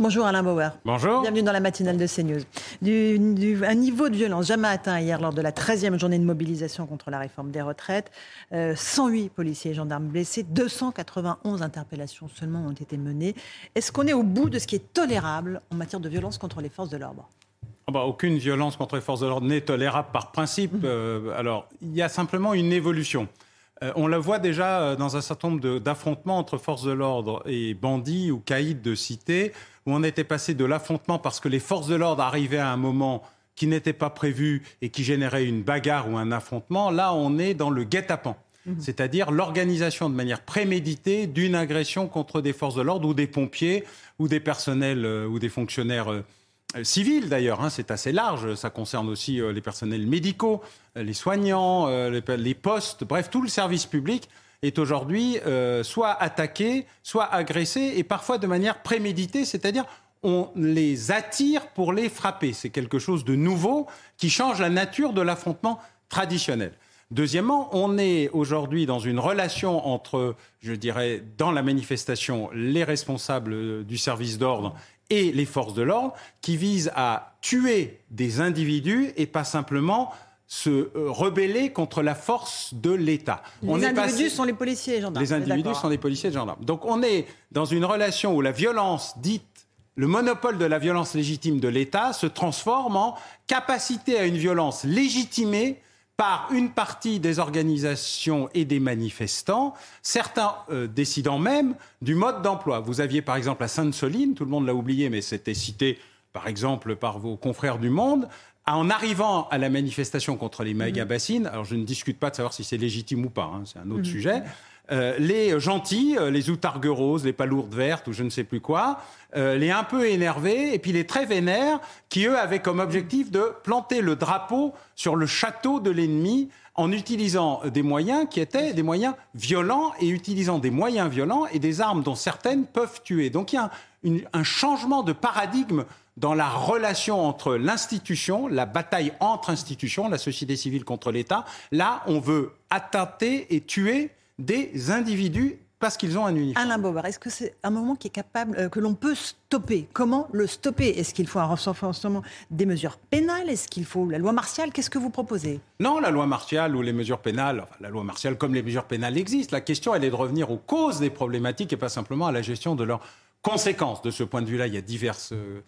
Bonjour Alain Bauer. Bonjour. Bienvenue dans la matinale de CNews. Du, du- un niveau de violence jamais atteint hier lors de la 13e journée de mobilisation contre la réforme des retraites. Euh, 108 policiers et gendarmes blessés, 291 interpellations seulement ont été menées. Est-ce qu'on est au bout de ce qui est tolérable en matière de violence contre les forces de l'ordre? Ah bah, aucune violence contre les forces de l'ordre n'est tolérable par principe. Euh, alors, il y a simplement une évolution. Euh, on la voit déjà euh, dans un certain nombre d'affrontements entre forces de l'ordre et bandits ou caïds de cité, où on était passé de l'affrontement parce que les forces de l'ordre arrivaient à un moment qui n'était pas prévu et qui générait une bagarre ou un affrontement. Là, on est dans le guet-apens. C'est-à-dire l'organisation de manière préméditée d'une agression contre des forces de l'ordre ou des pompiers ou des personnels euh, ou des fonctionnaires euh, euh, civils d'ailleurs, hein, c'est assez large, ça concerne aussi euh, les personnels médicaux, les soignants, les, les postes, bref, tout le service public est aujourd'hui euh, soit attaqué, soit agressé, et parfois de manière préméditée, c'est-à-dire on les attire pour les frapper. C'est quelque chose de nouveau qui change la nature de l'affrontement traditionnel. Deuxièmement, on est aujourd'hui dans une relation entre, je dirais, dans la manifestation, les responsables euh, du service d'ordre et les forces de l'ordre, qui vise à tuer des individus et pas simplement se euh, rebeller contre la force de l'État. Les individus passé- sont les policiers et gendarmes. les on est individus sont hein. des policiers et des gendarmes. Donc on est dans une relation où la violence dite le monopole de la violence légitime de l'État se transforme en capacité à une violence légitimée par une partie des organisations et des manifestants, certains euh, décidant même du mode d'emploi. Vous aviez par exemple à Sainte-Soline, tout le monde l'a oublié, mais c'était cité par exemple par vos confrères du Monde, en arrivant à la manifestation contre les méga-bassines, alors je ne discute pas de savoir si c'est légitime ou pas, hein, c'est un autre sujet, euh, les gentils, euh, les outargues roses, les palourdes vertes ou je ne sais plus quoi, euh, les un peu énervés et puis les très vénères qui, eux, avaient comme objectif de planter le drapeau sur le château de l'ennemi en utilisant des moyens qui étaient des moyens violents et utilisant des moyens violents et des armes dont certaines peuvent tuer. Donc il y a un, une- un changement de paradigme dans la relation entre l'institution, la bataille entre institutions, la société civile contre l'État. Là, on veut attenter et tuer des individus parce qu'ils ont un uniforme. Alain Bauer, est-ce que c'est un moment qui est capable, euh, que l'on peut stopper? Comment le stopper? Est-ce qu'il faut un renforcement des mesures pénales? Est-ce qu'il faut la loi martiale? Qu'est-ce que vous proposez? Non, la loi martiale ou les mesures pénales, enfin, la loi martiale comme les mesures pénales existent. La question, elle est de revenir aux causes des problématiques et pas simplement à la gestion de leurs conséquences. De ce point de vue-là, il y a diverses euh,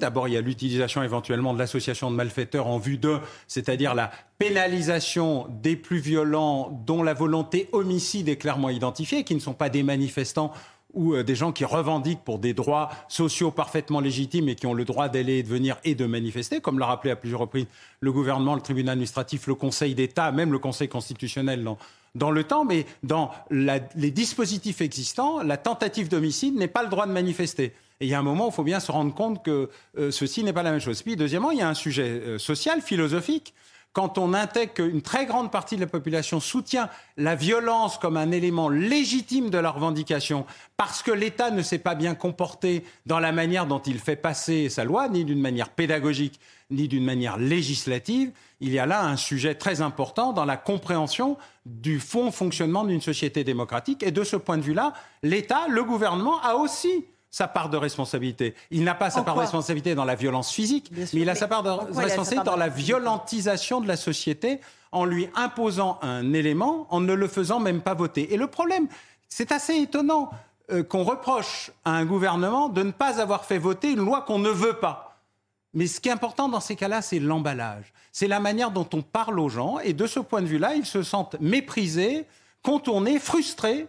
D'abord, il y a l'utilisation éventuellement de l'association de malfaiteurs en vue de, c'est-à-dire la pénalisation des plus violents dont la volonté homicide est clairement identifiée, qui ne sont pas des manifestants ou euh, des gens qui revendiquent pour des droits sociaux parfaitement légitimes et qui ont le droit d'aller et de venir et de manifester, comme l'a rappelé à plusieurs reprises le gouvernement, le tribunal administratif, le Conseil d'État, même le Conseil constitutionnel dans, le temps, mais dans les dispositifs existants, la tentative d'homicide n'est pas le droit de manifester. Et il y a un moment où il faut bien se rendre compte que euh, ceci n'est pas la même chose. Puis, deuxièmement, il y a un sujet euh, social, philosophique quand on intègre qu'une très grande partie de la population soutient la violence comme un élément légitime de la revendication, parce que l'État ne s'est pas bien comporté dans la manière dont il fait passer sa loi, ni d'une manière pédagogique, ni d'une manière législative, il y a là un sujet très important dans la compréhension du fond fonctionnement d'une société démocratique. Et de ce point de vue-là, l'État, le gouvernement, a aussi sa part de responsabilité. Il n'a pas sa En part de responsabilité dans la violence physique, sûr, mais il a mais sa part de responsabilité dans la violentisation de la société en lui imposant un élément, en ne le faisant même pas voter. Et le problème, c'est assez étonnant euh, qu'on reproche à un gouvernement de ne pas avoir fait voter une loi qu'on ne veut pas. Mais ce qui est important dans ces cas-là, c'est l'emballage. C'est la manière dont on parle aux gens. Et de ce point de vue-là, ils se sentent méprisés, contourné, frustré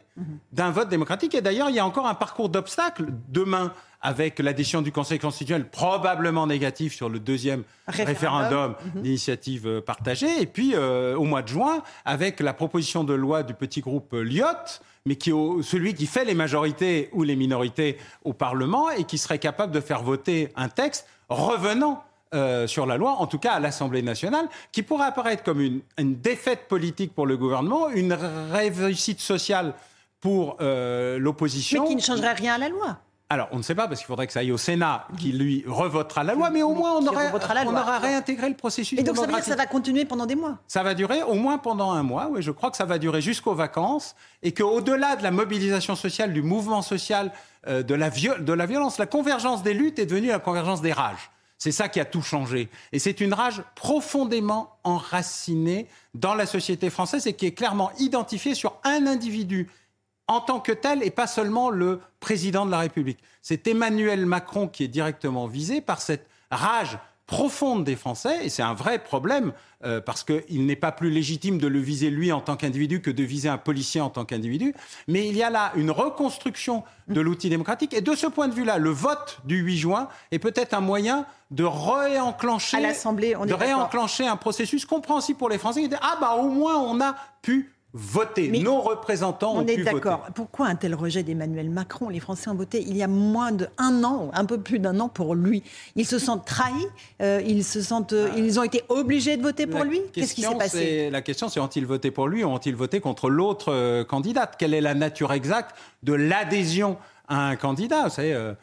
d'un vote démocratique. Et d'ailleurs, il y a encore un parcours d'obstacles demain avec l'addition du Conseil constitutionnel probablement négatif sur le deuxième référendum, mhm. d'initiative euh, partagée, et puis euh, au mois de juin avec la proposition de loi du petit groupe Lyotte, mais qui est celui qui fait les majorités ou les minorités au Parlement et qui serait capable de faire voter un texte revenant euh, sur la loi, en tout cas à l'Assemblée nationale, qui pourrait apparaître comme une, défaite politique pour le gouvernement, une réussite sociale pour l'opposition. Mais qui ne changerait rien à la loi. Alors, on ne sait pas, parce qu'il faudrait que ça aille au Sénat, qui lui revotera la loi, mais au moins on aura réintégré le processus. Et donc ça veut dire que ça va continuer pendant des mois Ça va durer au moins pendant un mois, oui, je crois que ça va durer jusqu'aux vacances, et qu'au-delà de la mobilisation sociale, du mouvement social, euh, de, la de la violence, la convergence des luttes est devenue la convergence des rages. C'est ça qui a tout changé. Et c'est une rage profondément enracinée dans la société française et qui est clairement identifiée sur un individu en tant que tel et pas seulement le président de la République. C'est Emmanuel Macron qui est directement visé par cette rage profonde des Français, et c'est un vrai problème, euh, parce qu'il n'est pas plus légitime de le viser lui en tant qu'individu que de viser un policier en tant qu'individu, mais il y a là une reconstruction de l'outil démocratique, et de ce point de vue-là, le vote du 8 juin est peut-être un moyen de réenclencher, de réenclencher un processus compréhensible pour les Français, disent, ah bah au moins on a pu voter. Nos représentants on ont est d'accord. Pourquoi un tel rejet d'Emmanuel Macron Les Français ont voté il y a moins d'un an, un peu plus d'un an pour lui. Ils se sentent trahis. Euh, ils se sentent, euh, ah. ils ont été obligés de voter pour lui. Qu'est-ce qui s'est passé La question, c'est ont-ils voté pour lui ou ont-ils voté contre l'autre euh, candidate? Quelle est la nature exacte de l'adhésion à un candidat? Vous savez.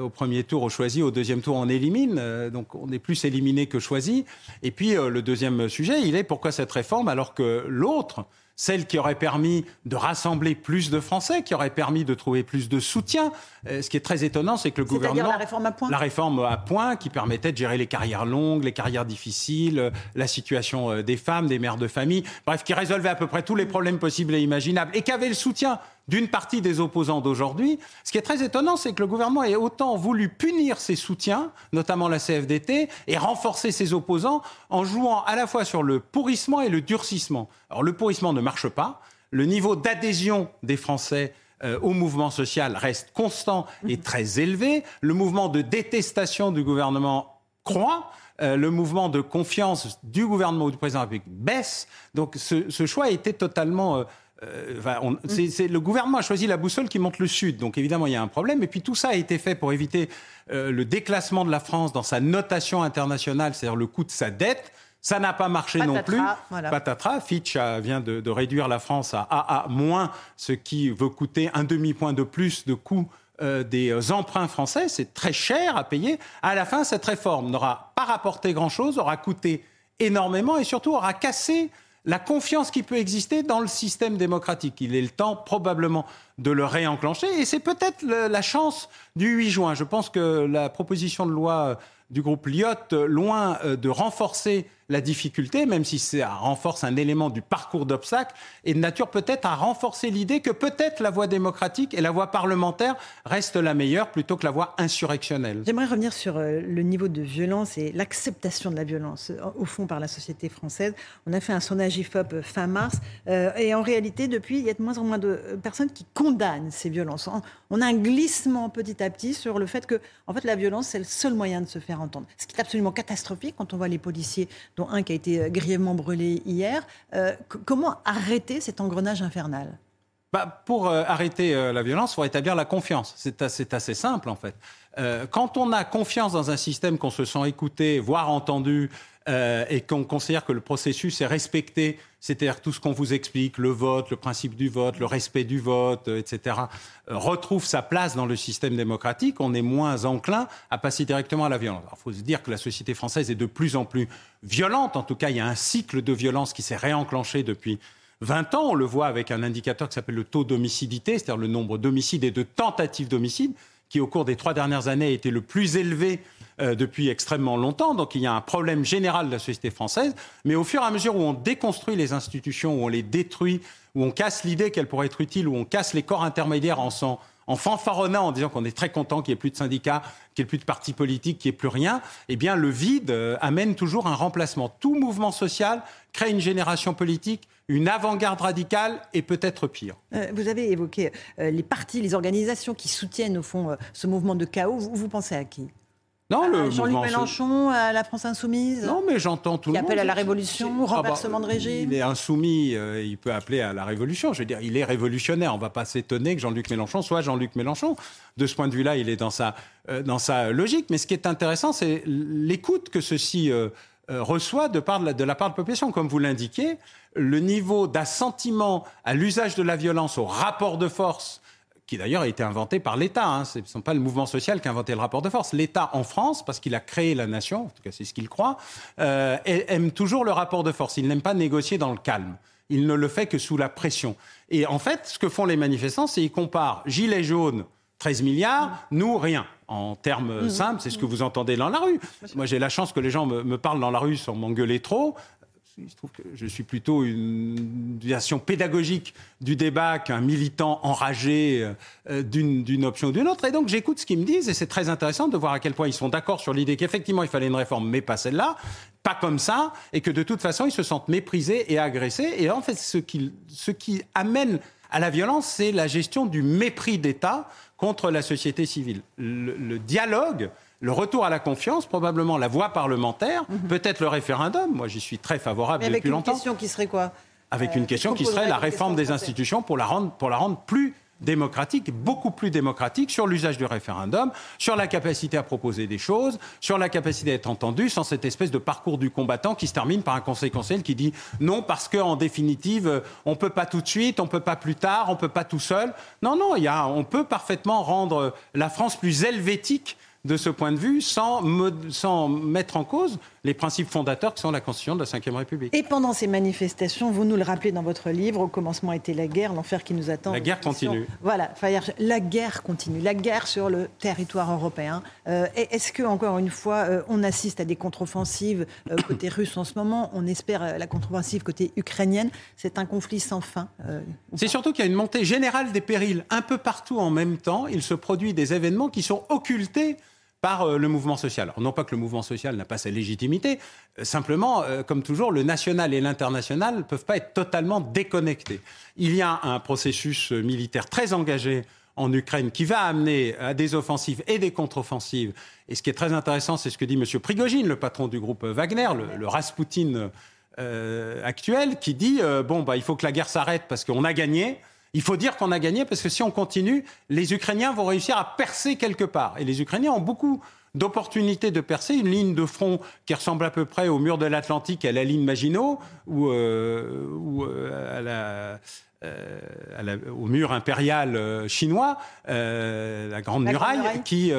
au premier tour, on choisit, au deuxième tour, on élimine. donc, on est plus éliminé que choisi. Et puis, le deuxième sujet, il est pourquoi cette réforme alors que l'autre, celle qui aurait permis de rassembler plus de Français, qui aurait permis de trouver plus de soutien. Euh, ce qui est très étonnant, c'est que le gouvernement... la réforme à point La réforme à point qui permettait de gérer les carrières longues, les carrières difficiles, euh, la situation euh, des femmes, des mères de famille, bref, qui résolvait à peu près tous les problèmes possibles et imaginables et qui avait le soutien d'une partie des opposants d'aujourd'hui. Ce qui est très étonnant, c'est que le gouvernement ait autant voulu punir ses soutiens, notamment la CFDT, et renforcer ses opposants en jouant à la fois sur le pourrissement et le durcissement. Alors le pourrissement ne marche pas. Le niveau d'adhésion des Français euh, au mouvement social reste constant et très élevé. Le mouvement de détestation du gouvernement croît. Euh, le mouvement de confiance du gouvernement ou du président de la République baisse. Donc ce, choix a été totalement euh, euh, le gouvernement a choisi la boussole qui montre le sud, donc évidemment il y a un problème. Et puis tout ça a été fait pour éviter euh, le déclassement de la France dans sa notation internationale, c'est-à-dire le coût de sa dette. Ça n'a pas marché non plus. Patatras. Fitch vient de, réduire la France à AA moins, ce qui veut coûter un demi-point de plus de coût euh, des emprunts français. C'est très cher à payer. À la fin, cette réforme n'aura pas rapporté grand-chose, aura coûté énormément et surtout aura cassé la confiance qui peut exister dans le système démocratique. Il est le temps probablement de le réenclencher et c'est peut-être la chance du 8 juin. Je pense que la proposition de loi du groupe Lyot, loin euh, de renforcer la difficulté, même si ça renforce un élément du parcours d'obstacles, est de nature peut-être à renforcer l'idée que peut-être la voie démocratique et la voie parlementaire restent la meilleure plutôt que la voie insurrectionnelle. J'aimerais revenir sur euh, le niveau de violence et l'acceptation de la violence, euh, au fond, par la société française. On a fait un sondage IFOP fin mars, et en réalité, depuis, il y a de moins en moins de personnes qui condamnent ces violences. On a un glissement petit à petit sur le fait que, en fait, la violence, c'est le seul moyen de se faire entendre. Ce qui est absolument catastrophique quand on voit les policiers dont un qui a été euh, grièvement brûlé hier. Euh, comment arrêter cet engrenage infernal? Bah, pour euh, arrêter la violence, il faut établir la confiance. C'est assez, simple, en fait. quand on a confiance dans un système, qu'on se sent écouté, voire entendu, euh, et qu'on considère que le processus est respecté, c'est-à-dire tout ce qu'on vous explique, le vote, le principe du vote, le respect du vote, euh, etc., euh, retrouve sa place dans le système démocratique, on est moins enclin à passer directement à la violence. Il faut se dire que la société française est de plus en plus violente. En tout cas, il y a un cycle de violence qui s'est réenclenché depuis 20 ans. On le voit avec un indicateur qui s'appelle le taux d'homicidité, c'est-à-dire le nombre d'homicides et de tentatives d'homicide, qui au cours des trois dernières années a été le plus élevé euh, depuis extrêmement longtemps. Donc il y a un problème général de la société française. Mais au fur et à mesure où on déconstruit les institutions, où on les détruit, où on casse l'idée qu'elles pourraient être utiles, où on casse les corps intermédiaires en en fanfaronnant, en disant qu'on est très content qu'il n'y ait plus de syndicats, qu'il n'y ait plus de partis politiques, qu'il n'y ait plus rien, eh bien, le vide euh, amène toujours un remplacement. Tout mouvement social crée une génération politique, une avant-garde radicale et peut-être pire. Euh, vous avez évoqué les partis, les organisations qui soutiennent au fond ce mouvement de chaos. vous pensez à qui? Non, le Jean-Luc Mélenchon à la France insoumise Non, mais j'entends tout le monde. Il appelle à la révolution, ah bah, renversement de régime. Il est insoumis, euh, il peut appeler à la révolution. Je veux dire, il est révolutionnaire. On ne va pas s'étonner que Jean-Luc Mélenchon soit Jean-Luc Mélenchon. De ce point de vue-là, il est dans sa, euh, dans sa logique. Mais ce qui est intéressant, c'est l'écoute que ceci euh, reçoit de, part de, la, de la part de la population. Comme vous l'indiquez, le niveau d'assentiment à l'usage de la violence, au rapport de force qui d'ailleurs a été inventé par l'État. Hein. Ce ne sont pas le mouvement social qui a inventé le rapport de force. L'État en France, parce qu'il a créé la nation, en tout cas c'est ce qu'il croit, euh, aime toujours le rapport de force. Il n'aime pas négocier dans le calme. Il ne le fait que sous la pression. Et en fait, ce que font les manifestants, c'est qu'ils comparent gilets jaunes, 13 milliards, nous, rien. En termes mmh. simples, c'est ce que vous entendez dans la rue. Moi, j'ai la chance que les gens me, me parlent dans la rue sans m'engueuler trop trouve que je suis plutôt une version pédagogique du débat qu'un militant enragé euh, d'une option ou d'une autre. Et donc j'écoute ce qu'ils me disent et c'est très intéressant de voir à quel point ils sont d'accord sur l'idée qu'effectivement il fallait une réforme, mais pas celle-là, pas comme ça, et que de toute façon ils se sentent méprisés et agressés. Et en fait, ce qui amène à la violence, c'est la gestion du mépris d'État contre la société civile. le dialogue le retour à la confiance, probablement la voie parlementaire, mhm. peut-être le référendum. Moi, j'y suis très favorable Mais depuis longtemps. Avec une question qui serait quoi? Avec une euh, question qui serait la réforme des institutions pour la rendre, pour la rendre plus démocratique, beaucoup plus démocratique sur l'usage du référendum, sur la capacité à proposer des choses, sur la capacité d'être entendu, sans cette espèce de parcours du combattant qui se termine par un conseil conseil qui dit non parce qu'en définitive euh, on peut pas tout de suite, on peut pas plus tard, on peut pas tout seul. Non non, il y a, on peut parfaitement rendre la France plus helvétique de ce point de vue sans, sans mettre en cause les principes fondateurs qui sont la Constitution de la Ve République. Et pendant ces manifestations, vous nous le rappelez dans votre livre, au commencement était la guerre, l'enfer qui nous attend. La guerre continue. Voilà, la guerre continue, la guerre sur le territoire européen. Euh, est-ce que, encore une fois, euh, on assiste à des contre-offensives euh, côté russe en ce moment On espère la contre-offensive côté ukrainienne. C'est un conflit sans fin. C'est surtout qu'il y a une montée générale des périls un peu partout en même temps. Il se produit des événements qui sont occultés par euh, le mouvement social. non pas que le mouvement social n'a pas sa légitimité, euh, simplement, euh, comme toujours, le national et l'international ne peuvent pas être totalement déconnectés. Il y a un processus militaire très engagé en Ukraine qui va amener à des offensives et des contre-offensives. Et ce qui est très intéressant, c'est ce que dit M. Prigogine, le patron du groupe Wagner, le, Rasputin actuel, qui dit bon, bah, il faut que la guerre s'arrête parce qu'on a gagné. Il faut dire qu'on a gagné parce que si on continue, les Ukrainiens vont réussir à percer quelque part. Et les Ukrainiens ont beaucoup d'opportunités de percer une ligne de front qui ressemble à peu près au mur de l'Atlantique, à la ligne Maginot, ou, euh, euh, à la, euh, au mur impérial euh, chinois, euh, la Grande Muraille, qui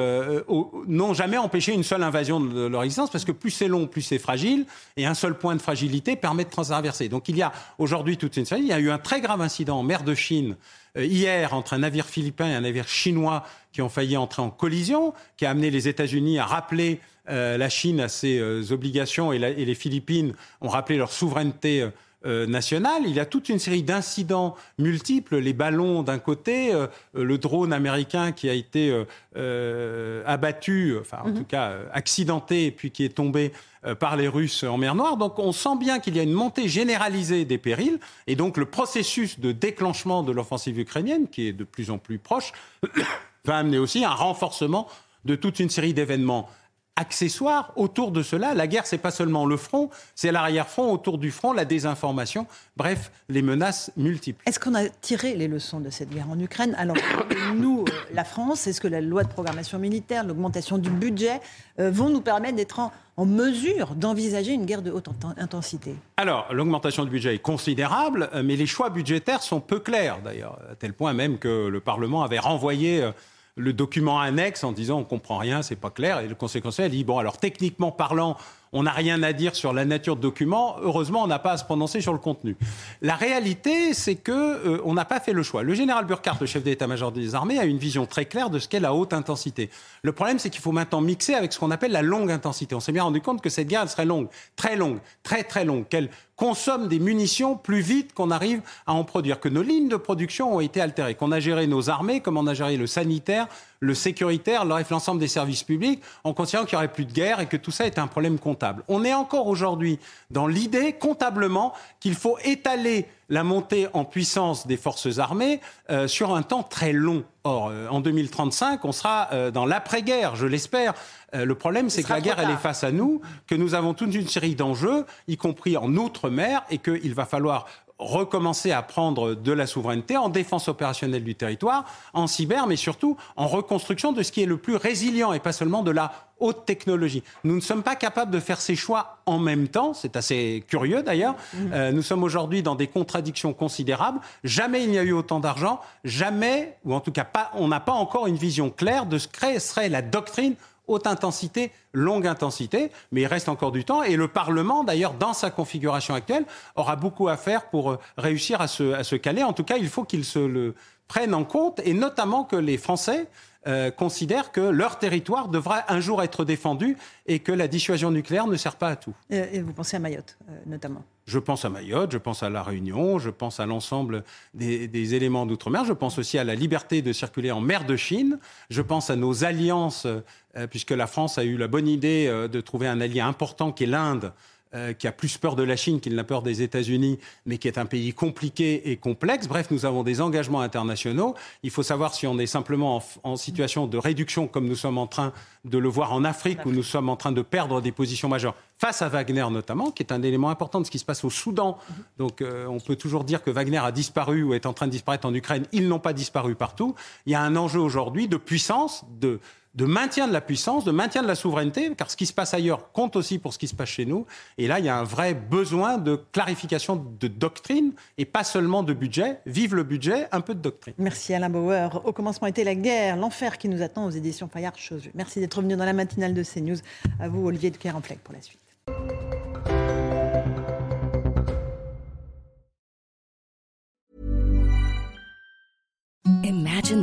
n'ont jamais empêché une seule invasion de leur existence, parce que plus c'est long, plus c'est fragile, et un seul point de fragilité permet de traverser. Donc il y a aujourd'hui toute une série. Il y a eu un très grave incident en mer de Chine hier entre un navire philippin et un navire chinois qui ont failli entrer en collision, qui a amené les États-Unis à rappeler la Chine à ses obligations et, et, les Philippines ont rappelé leur souveraineté euh, nationale. Il y a toute une série d'incidents multiples, les ballons d'un côté, euh, le drone américain qui a été euh, abattu, enfin en mhm. tout cas accidenté, puis qui est tombé par les Russes en mer Noire. Donc on sent bien qu'il y a une montée généralisée des périls, et donc le processus de déclenchement de l'offensive ukrainienne, qui est de plus en plus proche, va amener aussi un renforcement de toute une série d'événements accessoires autour de cela. La guerre, c'est pas seulement le front, c'est l'arrière-front, autour du front, la désinformation, bref, les menaces multiples. Est-ce qu'on a tiré les leçons de cette guerre en Ukraine? Alors, nous, euh, la France, est-ce que la loi de programmation militaire, l'augmentation du budget euh, vont nous permettre d'être en, mesure d'envisager une guerre de haute intensité? Alors, l'augmentation du budget est considérable, euh, mais les choix budgétaires sont peu clairs, d'ailleurs, à tel point même que le Parlement avait renvoyé le document annexe en disant on comprend rien, c'est pas clair. Et le Conseil constitutionnel dit bon alors techniquement parlant, on n'a rien à dire sur la nature de documents. Heureusement, on n'a pas à se prononcer sur le contenu. La réalité, c'est que euh, on n'a pas fait le choix. Le général Burkhardt, le chef d'état-major des armées, a une vision très claire de ce qu'est la haute intensité. Le problème, c'est qu'il faut maintenant mixer avec ce qu'on appelle la longue intensité. On s'est bien rendu compte que cette guerre elle serait longue, très longue, très très longue, qu'elle consomme des munitions plus vite qu'on arrive à en produire, que nos lignes de production ont été altérées, qu'on a géré nos armées, comme on a géré le sanitaire, le sécuritaire, l'ensemble des services publics, en considérant qu'il n'y aurait plus de guerre et que tout ça est un problème comptable. On est encore aujourd'hui dans l'idée, comptablement, qu'il faut étaler la montée en puissance des forces armées euh, sur un temps très long. Or, euh, en 2035, on sera euh, dans l'après-guerre, je l'espère. le problème, c'est que la guerre, elle est face à nous, que nous avons toute une série d'enjeux, y compris en outre-mer, et qu'il va falloir recommencer à prendre de la souveraineté en défense opérationnelle du territoire, en cyber, mais surtout en reconstruction de ce qui est le plus résilient et pas seulement de la haute technologie. Nous ne sommes pas capables de faire ces choix en même temps, c'est assez curieux d'ailleurs. Mmh. Euh, nous sommes aujourd'hui dans des contradictions considérables. Jamais il n'y a eu autant d'argent, jamais, ou en tout cas pas, on n'a pas encore une vision claire de ce que serait la doctrine haute intensité, longue intensité, mais il reste encore du temps. Et le Parlement, d'ailleurs, dans sa configuration actuelle, aura beaucoup à faire pour euh, réussir à se, à se caler. En tout cas, il faut qu'il se le prenne en compte, et notamment que les Français euh, considèrent que leur territoire devra un jour être défendu et que la dissuasion nucléaire ne sert pas à tout. Et vous pensez à Mayotte, euh, notamment? Je pense à Mayotte, je pense à La Réunion, je pense à l'ensemble des, éléments d'outre-mer, je pense aussi à la liberté de circuler en mer de Chine, je pense à nos alliances, euh, puisque la France a eu la bonne idée euh, de trouver un allié important qui est l'Inde euh, qui a plus peur de la Chine qu'il n'a peur des États-Unis, mais qui est un pays compliqué et complexe. Bref, nous avons des engagements internationaux. Il faut savoir si on est simplement en, situation de réduction, comme nous sommes en train de le voir en Afrique, où nous sommes en train de perdre des positions majeures face à Wagner notamment, qui est un élément important de ce qui se passe au Soudan. Donc euh, on peut toujours dire que Wagner a disparu ou est en train de disparaître en Ukraine. Ils n'ont pas disparu partout. Il y a un enjeu aujourd'hui de puissance, de de maintien de la puissance, de maintien de la souveraineté, car ce qui se passe ailleurs compte aussi pour ce qui se passe chez nous. Et là, il y a un vrai besoin de clarification de doctrine et pas seulement de budget. Vive le budget, un peu de doctrine. Merci Alain Bauer. Au commencement était la guerre, l'enfer qui nous attend aux éditions Fayard Chausu. Merci d'être venu dans la matinale de CNews. À vous, Olivier de Kerenfleck, pour la suite.